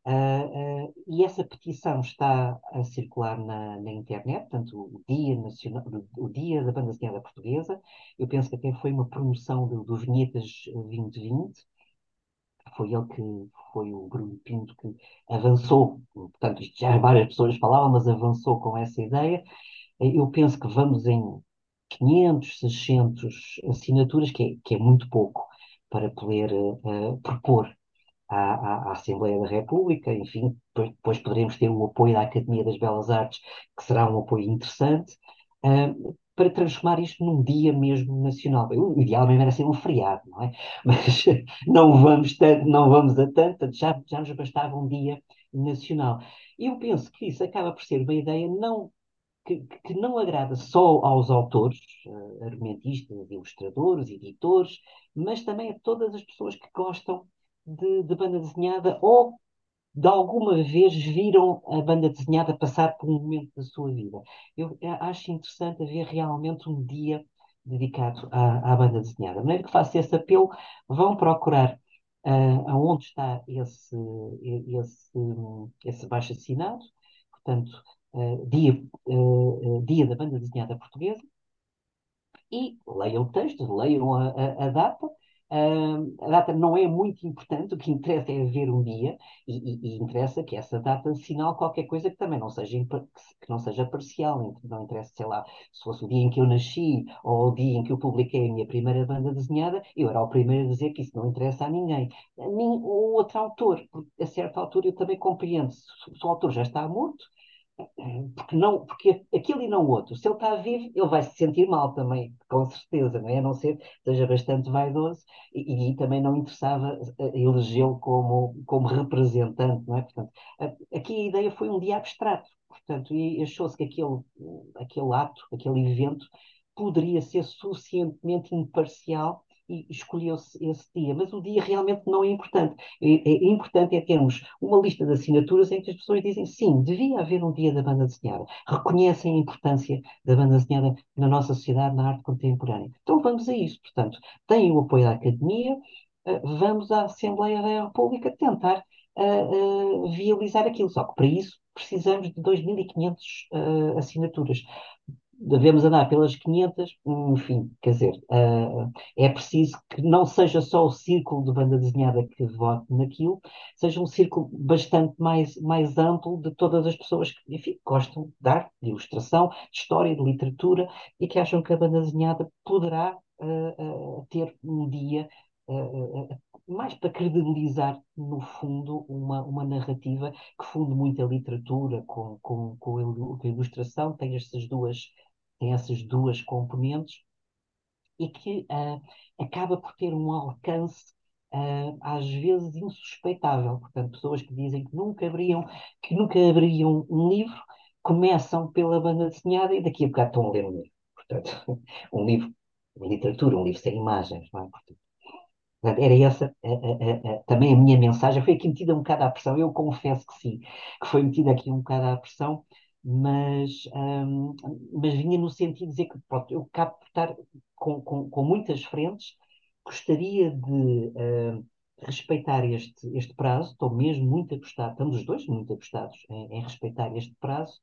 Uh, uh, e essa petição está a circular na, na internet, portanto, o Dia, Nacional, o Dia da Banda Desenhada Portuguesa. Eu penso que até foi uma promoção do, do Vinhetas 2020. Foi ele que foi o Bruno Pinto que avançou, portanto, já várias pessoas falavam, mas avançou com essa ideia. Eu penso que vamos em 500, 600 assinaturas, que é, que é muito pouco para poder uh, propor à, à, Assembleia da República, enfim, depois, depois, poderemos ter o apoio da Academia das Belas Artes, que será um apoio interessante, uh, para transformar isto num dia mesmo nacional. O ideal mesmo era ser um feriado, não é? Mas não vamos, tanto, não vamos a tanto, já, já nos bastava um dia nacional. Eu penso que isso acaba por ser uma ideia não que, que, não agrada só aos autores, uh, argumentistas, ilustradores, editores, mas também a todas as pessoas que gostam de, de, banda desenhada ou de alguma vez viram a banda desenhada passar por um momento da sua vida. Eu acho interessante haver realmente um dia dedicado à, à banda desenhada. De maneira que faço esse apelo, vão procurar uh, aonde está esse, esse, esse baixo assinado, portanto, uh, dia, uh, dia da banda desenhada portuguesa, e leiam o texto, leiam a, a, a, data, Uh, a data não é muito importante, o que interessa é ver um dia e, e, e interessa que essa data sinal qualquer coisa que também não seja, que não seja parcial. Não interessa, sei lá, se fosse o dia em que eu nasci ou o dia em que eu publiquei a minha primeira banda desenhada, eu era o primeiro a dizer que isso não interessa a ninguém. A mim ou outro autor, porque a certa altura eu também compreendo, se o autor já está morto, porque, não, porque aquele e não o outro. Se ele está vivo, ele vai se sentir mal também, com certeza, não é? A não ser esteja bastante vaidoso e, e também não interessava eh, elegê-lo como, como representante, não é? Portanto, aqui a ideia foi um dia abstrato, portanto, e achou-se que aquele, aquele ato, aquele evento, poderia ser suficientemente imparcial e escolheu-se esse dia. Mas o dia realmente não é importante. É, é, importante é termos uma lista de assinaturas em que as pessoas dizem sim, devia haver um dia da banda desenhada. Reconhecem a importância da banda desenhada na nossa sociedade, na arte contemporânea. Então vamos a isso. Portanto, têm o apoio da academia, eh, vamos à Assembleia da República tentar uh, uh, viabilizar aquilo. Só que para isso precisamos de 2.500 uh, assinaturas devemos andar pelas 500, enfim, quer dizer, uh, é preciso que não seja só o círculo de banda desenhada que vote naquilo, seja um círculo bastante mais, mais amplo de todas as pessoas que, enfim, gostam de arte, de ilustração, de história, de literatura e que acham que a banda desenhada poderá uh, uh, ter um dia mais para credibilizar, no fundo, uma, uma narrativa que funde muito a literatura com, com, com a ilustração, tem estas duas tem essas duas componentes e que uh, acaba por ter um alcance uh, às vezes insuspeitável. Portanto, pessoas que dizem que nunca abriam, que nunca abriam um livro, começam pela banda desenhada e daqui a bocado estão a ler um livro. Portanto, um livro de literatura, um livro sem imagens, não é? Portanto, era essa a, a, a, também a minha mensagem. Foi aqui metida um bocado à pressão. Eu confesso que sim, que foi metida aqui um bocado à pressão, mas, um, mas vinha no sentido de dizer que pronto, eu cabe estar com, com, com muitas frentes, gostaria de uh, respeitar este, este prazo, estou mesmo muito apostado, estamos os dois muito apostados em, em respeitar este prazo,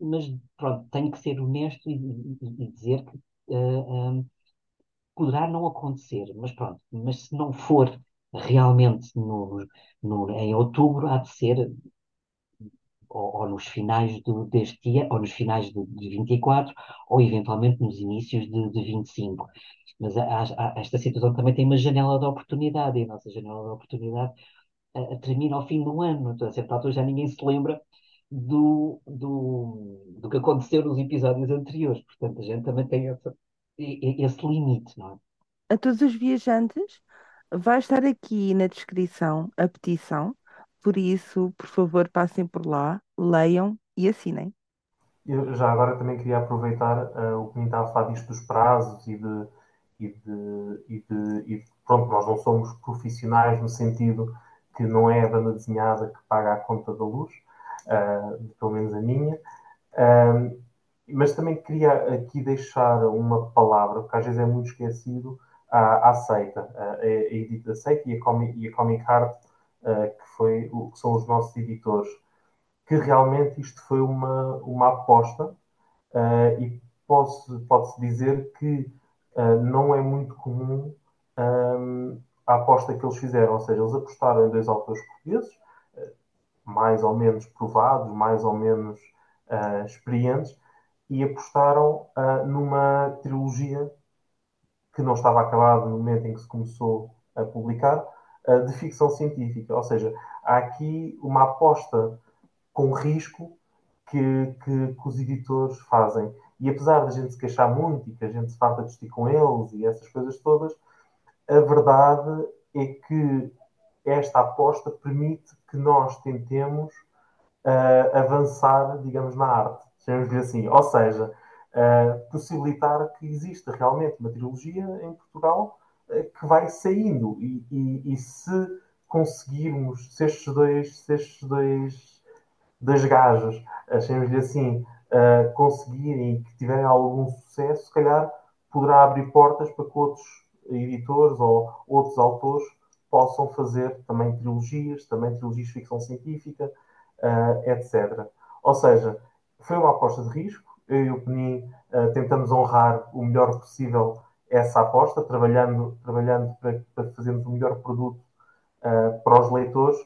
mas pronto, tenho que ser honesto e, e, e dizer que uh, um, poderá não acontecer, mas pronto, mas se não for realmente no, no, em outubro, há de ser ou, ou, nos finais do, deste ano, ou nos finais de, de 24, ou eventualmente nos inícios de, de 25. Mas esta situação também tem uma janela de oportunidade, e a nossa janela de oportunidade a, termina ao fim do ano. Então, a certa altura já ninguém se lembra do, do, do que aconteceu nos episódios anteriores. Portanto, a gente também tem essa, esse limite, não é? A todos os viajantes, vai estar aqui na descrição a petição por isso, por favor, passem por lá, leiam e assinem. Eu já agora também queria aproveitar uh, o que me estava a falar disto dos prazos e de, e de, e de, e de, pronto, nós não somos profissionais no sentido que não é a banda desenhada que paga a conta da luz, uh, pelo menos a minha. Uh, mas também queria aqui deixar uma palavra, porque às vezes é muito esquecido, à, à Seita, a, a Edita Seita e a Comic, e a Comic Art que, foi, que são os nossos editores, que realmente isto foi uma, uma aposta uh, e pode-se dizer que uh, não é muito comum um, a aposta que eles fizeram, ou seja, eles apostaram em dois autores portugueses, mais ou menos provados, mais ou menos experientes, e apostaram numa trilogia que não estava acabada no momento em que se começou a publicar, de ficção científica. Ou seja, há aqui uma aposta com risco que, que, que, os editores fazem. E apesar da gente se queixar muito e que a gente se farta discutir com eles e essas coisas todas, a verdade é que esta aposta permite que nós tentemos uh, avançar, digamos, na arte. Chamamos dizer assim. Ou seja, uh, possibilitar que exista realmente uma trilogia em Portugal que vai saindo. E, e, e, se conseguirmos, se estes dois, se estes dois, dois gajos, achemos-lhe assim, uh, conseguirem que tiverem algum sucesso, se calhar poderá abrir portas para que outros editores ou outros autores possam fazer também trilogias, também trilogias de ficção científica, uh, etc. Ou seja, foi uma aposta de risco. Eu e o Penin uh, tentamos honrar o melhor possível essa aposta, trabalhando, trabalhando para, para fazermos o melhor produto uh, para os leitores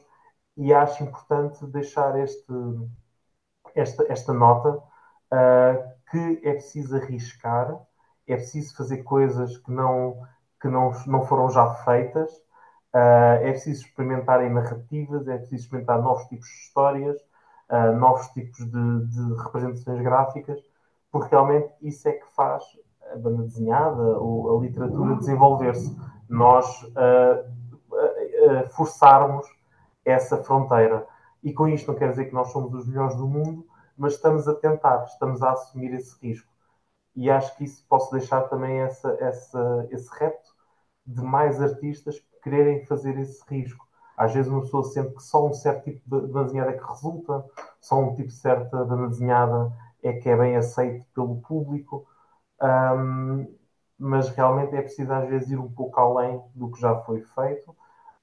e acho importante deixar este, esta, esta nota uh, que é preciso arriscar, é preciso fazer coisas que não, que não, não foram já feitas, uh, é preciso experimentar em narrativas, é preciso experimentar novos tipos de histórias, novos tipos de, de, representações gráficas, porque realmente isso é que faz a banda desenhada ou a literatura desenvolver-se. Nós forçarmos essa fronteira. E com isto não quer dizer que nós somos os melhores do mundo, mas estamos a tentar, estamos a assumir esse risco. E acho que isso posso deixar também essa, essa, esse repto de mais artistas quererem fazer esse risco. Às vezes uma pessoa sente que só um certo tipo de banda desenhada é que resulta, só um tipo certo de banda desenhada é que é bem aceito pelo público, um, mas realmente é preciso às vezes ir um pouco além do que já foi feito,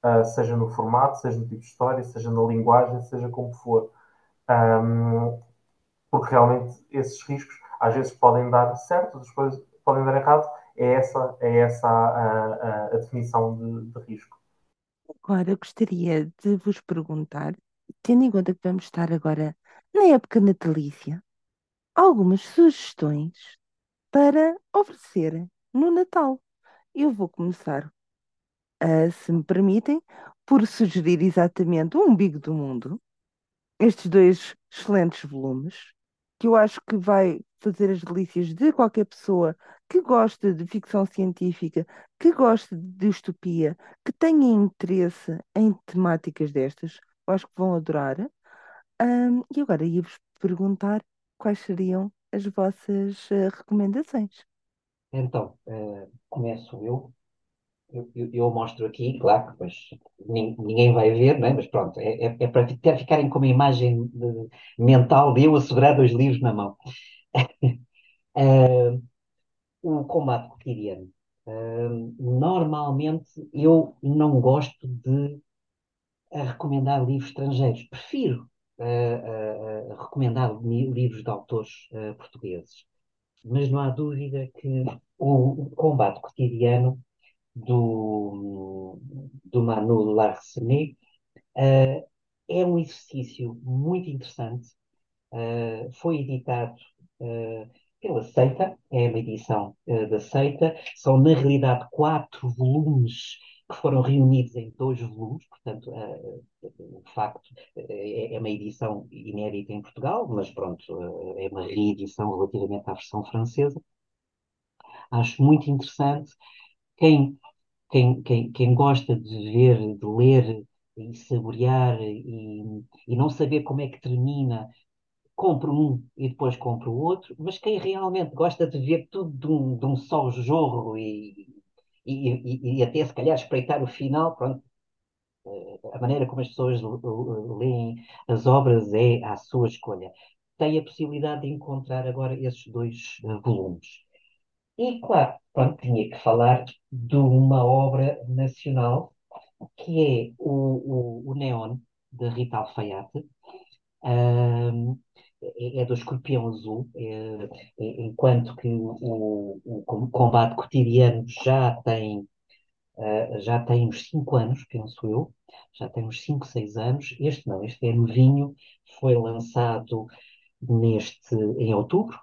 uh, seja no formato, seja no tipo de história, seja na linguagem, seja como for. Um, porque realmente esses riscos às vezes podem dar certo, depois podem dar errado. É essa, é essa a, a, a definição de, de risco. Agora gostaria de vos perguntar, tendo em conta que vamos estar agora na época natalícia, algumas sugestões para oferecer no Natal. Eu vou começar, uh, se me permitem, por sugerir exatamente o Umbigo do Mundo, estes dois excelentes volumes, que eu acho que vai fazer as delícias de qualquer pessoa que gosta de ficção científica, que gosta de distopia, que tenha interesse em temáticas destas. Eu acho que vão adorar. Um, e agora ia-vos perguntar quais seriam as vossas uh, recomendações. Então, uh, começo eu. Eu, eu, eu, mostro aqui, claro que ninguém vai ver, né? mas pronto, é, é, é para ficarem com uma imagem de, mental de eu a segurar dois livros na mão. uh, o combate cotidiano. Uh, normalmente eu não gosto de recomendar livros estrangeiros, prefiro uh, recomendar livros de autores portugueses. Mas não há dúvida que o, o combate cotidiano do, do Manu Larsenet, uh, é um exercício muito interessante. Uh, foi editado uh, pela Seita, é uma edição da Seita. São, na realidade, quatro volumes que foram reunidos em dois volumes, portanto, uh, de facto, é, é, uma edição inédita em Portugal, mas pronto, uh, é uma reedição relativamente à versão francesa. Acho muito interessante. Quem quem, quem, quem gosta de ver, de ler e saborear e, e não saber como é que termina, compra um e depois compra o outro, mas quem realmente gosta de ver tudo de um, de um só jorro e, e, e, e até se calhar espreitar o final, pronto, eh, a maneira como as pessoas leem as obras é à sua escolha. Tem a possibilidade de encontrar agora esses dois uh, volumes. E, claro, pronto, tinha que falar de uma obra nacional que é o, o, o Neon, de Rita Alfaiate. Um, é, é, do Escorpião Azul, é, é, enquanto que o, o, o, combate cotidiano já tem, uh, já tem uns 5 anos, penso eu, já tem uns 5, 6 anos. Este não, este é novinho, foi lançado neste, em outubro,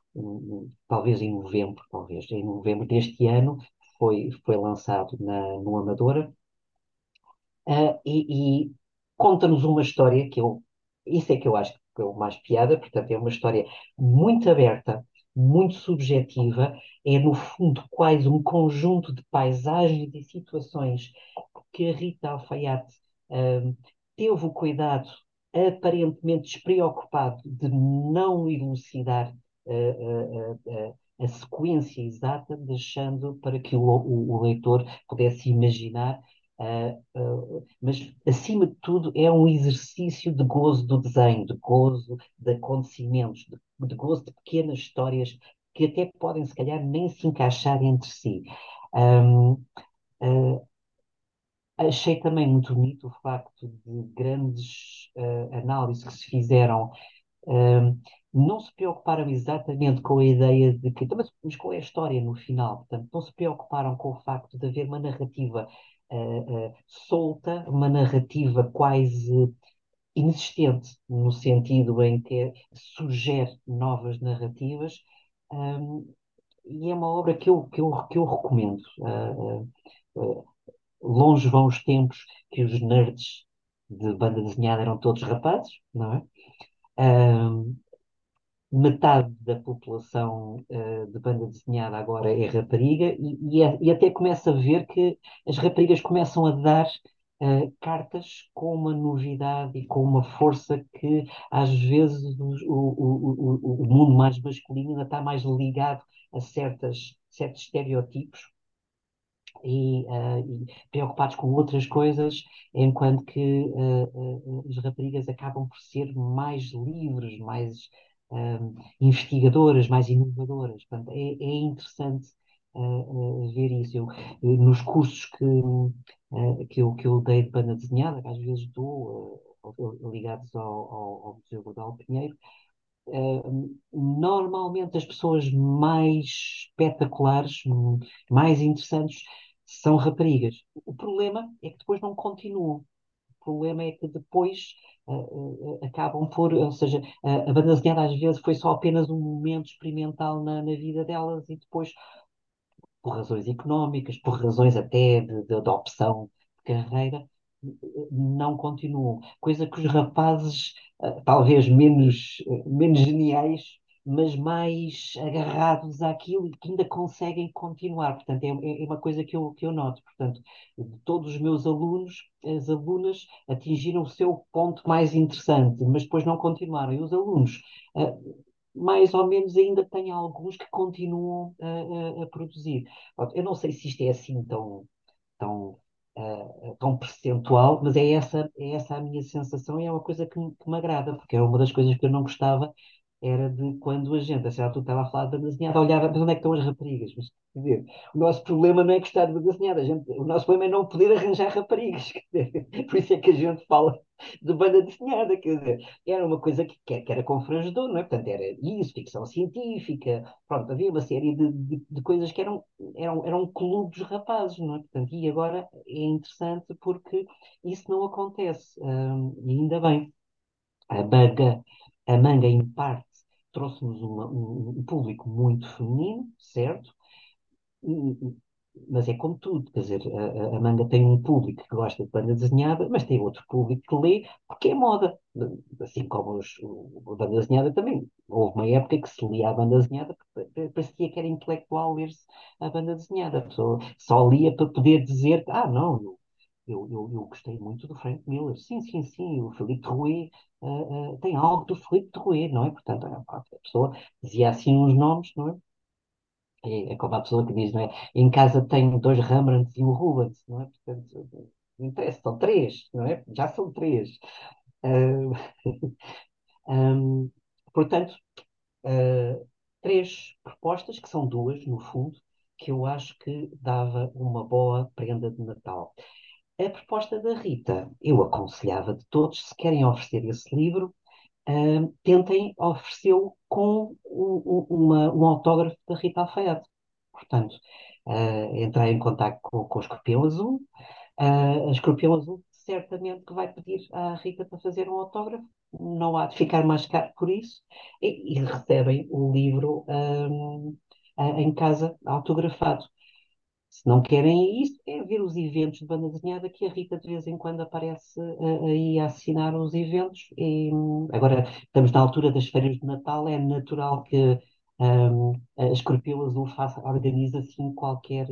talvez em novembro, talvez, em novembro deste ano, foi, foi lançado na, no Amadora, uh, e, e conta-nos uma história que eu, isso é que eu acho que é o mais piada, portanto é uma história muito aberta, muito subjetiva, é no fundo quase um conjunto de paisagens e situações que a Rita Alfaiate uh, teve o cuidado aparentemente despreocupado de não elucidar uh, uh, uh, a sequência exata, deixando para que o, o, o leitor pudesse imaginar. Mas, acima de tudo, é um exercício de gozo do desenho, de gozo de acontecimentos, de, de gozo de pequenas histórias que até podem, se calhar, nem se encaixar entre si. Um, Achei também muito bonito o facto de grandes uh, análises que se fizeram um, não se preocuparam exatamente com a ideia de que, mas qual é a história no final? Portanto, não se preocuparam com o facto de haver uma narrativa uh, uh, solta, uma narrativa quase inexistente, no sentido em que sugere novas narrativas, um, e é uma obra que eu, que eu, que eu recomendo. Uh, longe vão os tempos que os nerds de banda desenhada eram todos rapazes, não é? Um, metade da população uh, de banda desenhada agora é rapariga e, e, é, e, até começa a ver que as raparigas começam a dar uh, cartas com uma novidade e com uma força que às vezes o, o, o, o mundo mais masculino ainda está mais ligado a certas, certos estereótipos e, uh, e, preocupados com outras coisas, enquanto que uh, uh, as raparigas acabam por ser mais livres, mais investigadoras, mais inovadoras. Portanto, é, é interessante ver isso. Eu, nos cursos que, que, eu, que eu dei de banda desenhada, que às vezes dou, ligados ao, ao, ao Museu Rodal Pinheiro, Uh, normalmente as pessoas mais espetaculares, mais interessantes, são raparigas. O problema é que depois não continuam. O problema é que depois uh, uh, acabam por, ou seja, a banda desenhada às vezes foi só apenas um momento experimental na, na vida delas e depois, por razões económicas, por razões até de, de, de opção de carreira, não continuam. Coisa que os rapazes, talvez menos, menos geniais, mas mais agarrados àquilo e que ainda conseguem continuar. Portanto, é, é uma coisa que eu, que eu noto. Portanto, de todos os meus alunos, as alunas atingiram o seu ponto mais interessante, mas depois não continuaram. E os alunos, uh, mais ou menos, ainda têm alguns que continuam a, a, a produzir. Eu não sei se isto é assim tão, tão uh, tão percentual, mas é essa, é essa a minha sensação e é uma coisa que, que me agrada, porque era uma das coisas que eu não gostava era de quando a gente, a certa estava a falar de banda desenhada, olhava, mas onde é que estão as raparigas? Mas, quer dizer, o nosso problema não é gostar de banda desenhada, a gente, o nosso problema é não poder arranjar raparigas, dizer, por isso é que a gente fala de banda desenhada, quer dizer, era uma coisa que, que era confrangedor, não é? Portanto, era isso, ficção científica, pronto, havia uma série de, de, de coisas que eram, eram, eram clubes rapazes, não é? Portanto, e agora é interessante porque isso não acontece, hum, e ainda bem. A manga, a manga, em parte, trouxe-nos um, um, público muito feminino, certo? Mas é como tudo, quer dizer, a, a, manga tem um público que gosta de banda desenhada, mas tem outro público que lê porque é moda. Assim como os, a banda desenhada também. Houve uma época que se lia a banda desenhada porque parecia que era intelectual ler-se a banda desenhada. A pessoa só lia para poder dizer, ah, não, eu, eu, eu, gostei muito do Frank Miller. Sim, sim, sim. O Felipe Rouet uh, uh, tem algo do Felipe Rouet, não é? Portanto, a, pessoa dizia assim uns nomes, não é? É, é como a pessoa que diz, não é? Em casa tenho dois Rembrandts e um Rubens, não é? Portanto, não interessa, são três, não é? Já são três. Uh, um, portanto, três propostas, que são duas, no fundo, que eu acho que dava uma boa prenda de Natal. A proposta da Rita, eu aconselhava de todos, se querem oferecer esse livro, uh, tentem oferecê-lo com um, uma, um autógrafo da Rita Alfaiate. Portanto, uh, entrar em contato com, com o Escorpião Azul. Uh, a Escorpião Azul certamente que vai pedir à Rita para fazer um autógrafo. Não há de ficar mais caro por isso. E, e recebem o livro um, em casa autografado. Se não querem isso, é ver os eventos de banda desenhada que a Rita de vez em quando aparece uh, aí a assinar os eventos. E, agora estamos na altura das férias de Natal, é natural que um, a Escorpião Azul faça, organize assim qualquer,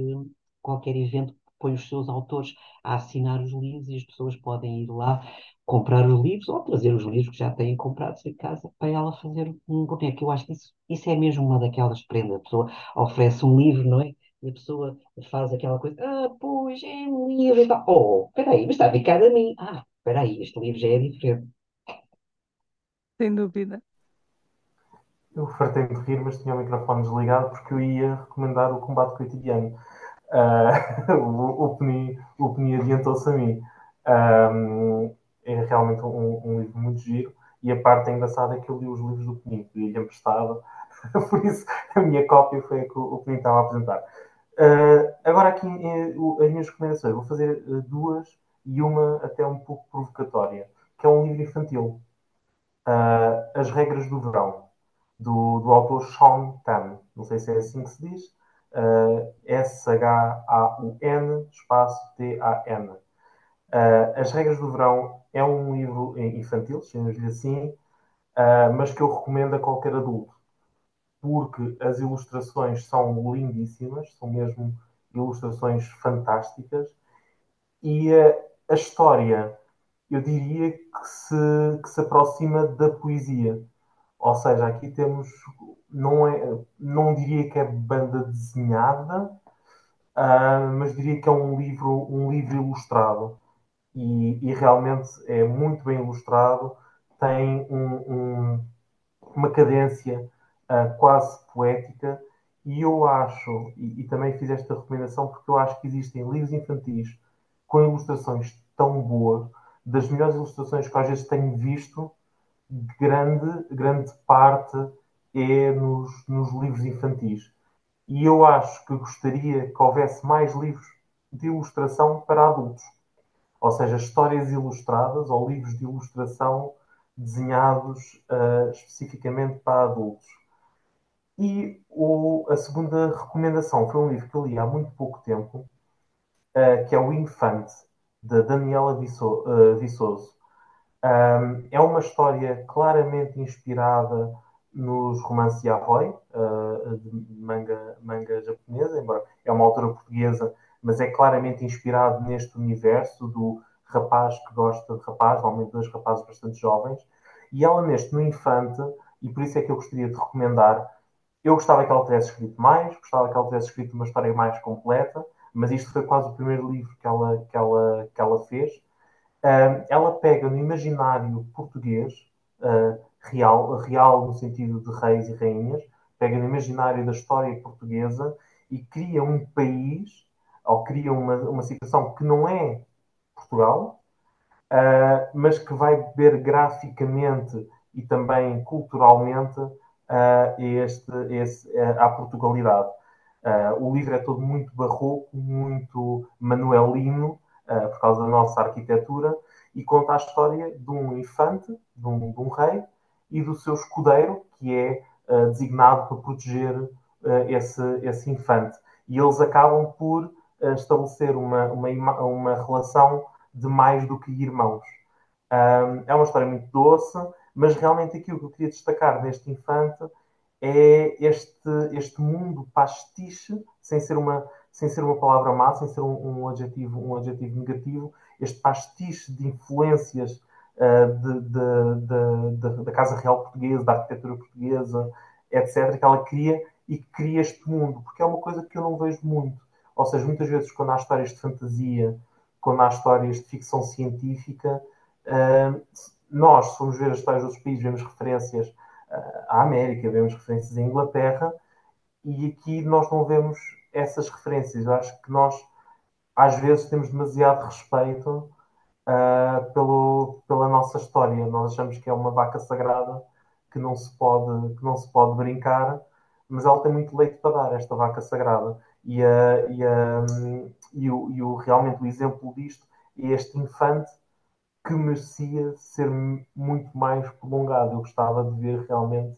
qualquer evento põe os seus autores a assinar os livros e as pessoas podem ir lá comprar os livros ou trazer os livros que já têm comprados em casa para ela fazer um boneco. Eu acho que isso, isso é mesmo uma daquelas prendas. A pessoa oferece um livro, não é? E a pessoa faz aquela coisa, ah, pois, é um livro e tal. Oh, peraí, mas está a ficar a mim. Ah, peraí, este livro já é diferente. Sem dúvida. Eu fartei de rir, mas tinha o microfone desligado porque eu ia recomendar o combate cotidiano. Uh, o, o, Penny, o Penny adiantou-se a mim. Um, é realmente um, um, livro muito giro E a parte engraçada é que eu li os livros do Penin, pedi-lhe emprestado, por isso a minha cópia foi a que o Penin estava a apresentar. Uh, agora aqui uh, as minhas recomendações, vou fazer uh, duas e uma até um pouco provocatória, que é um livro infantil. As Regras do Verão, do, do autor Sean Tan. Não sei se é assim que se diz. S-H-A-U-N, espaço T-A-N. As Regras do Verão é um livro infantil, chamamos-lhe assim, mas que eu recomendo a qualquer adulto porque as ilustrações são lindíssimas, são mesmo ilustrações fantásticas, e a, a história, eu diria que se, que se aproxima da poesia. Ou seja, aqui temos, não, é, não diria que é banda desenhada, uh, mas diria que é um livro, um livro ilustrado. E, e realmente é muito bem ilustrado, tem um, um, uma cadência quase poética, e eu acho, e, e, também fiz esta recomendação porque eu acho que existem livros infantis com ilustrações tão boas, das melhores ilustrações que às vezes tenho visto, grande, grande parte é nos, nos livros infantis. E eu acho que gostaria que houvesse mais livros de ilustração para adultos. Ou seja, histórias ilustradas ou livros de ilustração desenhados uh, especificamente para adultos. E o, a segunda recomendação foi um livro que eu li há muito pouco tempo, uh, que é O Infante, de Daniela Viçoso. Um, é uma história claramente inspirada nos romances de Ahoy, uh, de manga, manga japonesa, embora é uma autora portuguesa, mas é claramente inspirado neste universo do rapaz que gosta de rapaz, normalmente dois rapazes bastante jovens, e ela neste, no Infante, e por isso é que eu gostaria de recomendar, eu gostava que ela tivesse escrito mais, gostava que ela tivesse escrito uma história mais completa, mas isto foi quase o primeiro livro que ela, que ela, que ela fez. Uh, ela pega no imaginário português, uh, real, real no sentido de reis e rainhas, pega no imaginário da história portuguesa e cria um país, ou cria uma, uma situação que não é Portugal, uh, mas que vai beber graficamente e também culturalmente uh, este, uh, à Portugalidade. Uh, o livro é todo muito barroco, muito manuelino, por causa da nossa arquitetura, e conta a história de um infante, de um, de um rei, e do seu escudeiro, que é designado para proteger esse, esse infante. E eles acabam por estabelecer uma, uma, uma relação de mais do que irmãos. é uma história muito doce, mas realmente aquilo que eu queria destacar neste infante é este, este mundo pastiche, sem ser uma, sem ser uma palavra má, sem ser um, um adjetivo, um adjetivo negativo, este pastiche de influências uh, de, de, de, da Casa Real Portuguesa, da arquitetura portuguesa, etc., que ela cria e que cria este mundo, porque é uma coisa que eu não vejo muito. Ou seja, muitas vezes quando há histórias de fantasia, quando há histórias de ficção científica, uh, nós, se formos ver as histórias dos países, vemos referências uh, à América, vemos referências à Inglaterra, e aqui nós não vemos essas referências. Eu acho que nós, às vezes, temos demasiado respeito uh, pelo, pela nossa história. Nós achamos que é uma vaca sagrada que não se pode, que não se pode brincar, mas ela tem muito leite para dar, esta vaca sagrada. E, uh, e, uh, e, o, e o, realmente o exemplo disto é este infante que merecia ser muito mais prolongado. Eu gostava de ver realmente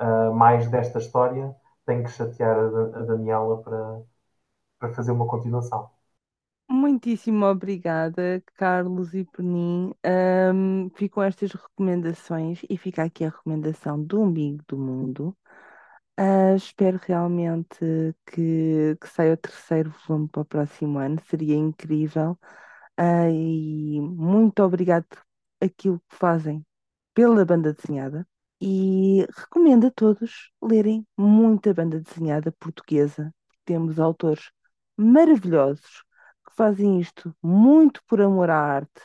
uh, mais desta história. Tenho que chatear a, a Daniela para, para fazer uma continuação. Muitíssimo obrigada, Carlos e Penin. Um, ficam estas recomendações e fica aqui a recomendação do Umbigo do Mundo. Uh, espero realmente que, que saia o terceiro volume para o próximo ano, seria incrível. Uh, e muito obrigado por aquilo que fazem pela banda desenhada. E recomendo a todos lerem muita banda desenhada portuguesa. Temos autores maravilhosos que fazem isto muito por amor à arte.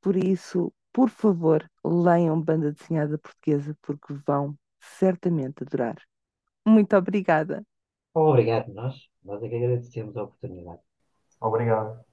Por isso, por favor, leiam banda desenhada portuguesa porque vão certamente adorar. Muito obrigada. Obrigado, nós. Nós é que agradecemos a oportunidade. Obrigado.